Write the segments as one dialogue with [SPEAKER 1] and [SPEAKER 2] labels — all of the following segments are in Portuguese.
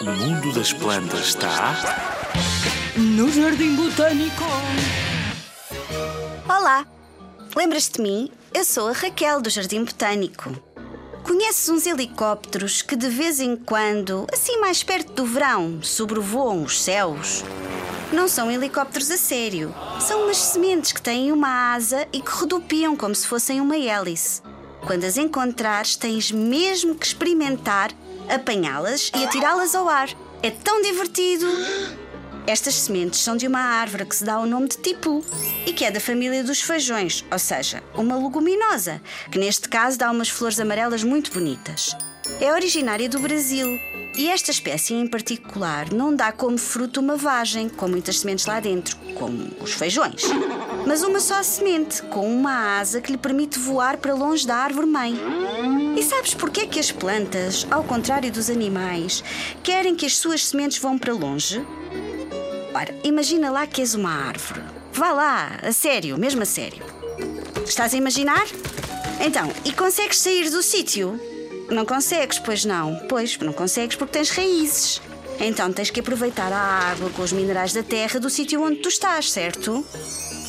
[SPEAKER 1] O mundo das plantas está.
[SPEAKER 2] No Jardim Botânico.
[SPEAKER 3] Olá! Lembras-te de mim? Eu sou a Raquel do Jardim Botânico. Conheces uns helicópteros que de vez em quando, assim mais perto do verão, sobrevoam os céus? Não são helicópteros a sério. São umas sementes que têm uma asa e que rodopiam como se fossem uma hélice. Quando as encontrares, tens mesmo que experimentar apanhá-las e atirá-las ao ar. É tão divertido! Estas sementes são de uma árvore que se dá o nome de tipu e que é da família dos feijões, ou seja, uma leguminosa, que neste caso dá umas flores amarelas muito bonitas. É originária do Brasil e esta espécie em particular não dá como fruto uma vagem, com muitas sementes lá dentro, como os feijões, mas uma só semente, com uma asa que lhe permite voar para longe da árvore-mãe. E sabes porquê que as plantas, ao contrário dos animais, querem que as suas sementes vão para longe? Ora, imagina lá que és uma árvore. Vá lá, a sério, mesmo a sério. Estás a imaginar? Então, e consegues sair do sítio? Não consegues, pois não. Pois, não consegues porque tens raízes. Então tens que aproveitar a água com os minerais da terra do sítio onde tu estás, certo?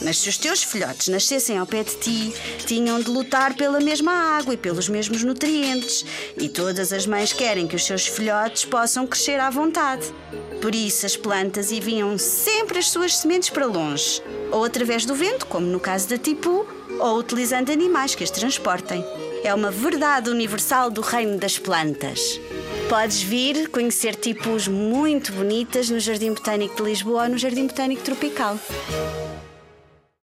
[SPEAKER 3] Mas se os teus filhotes nascessem ao pé de ti, tinham de lutar pela mesma água e pelos mesmos nutrientes. E todas as mães querem que os seus filhotes possam crescer à vontade. Por isso, as plantas enviam sempre as suas sementes para longe, ou através do vento, como no caso da tipu, ou utilizando animais que as transportem. É uma verdade universal do reino das plantas. Podes vir conhecer tipos muito bonitas no Jardim Botânico de Lisboa ou no Jardim Botânico Tropical.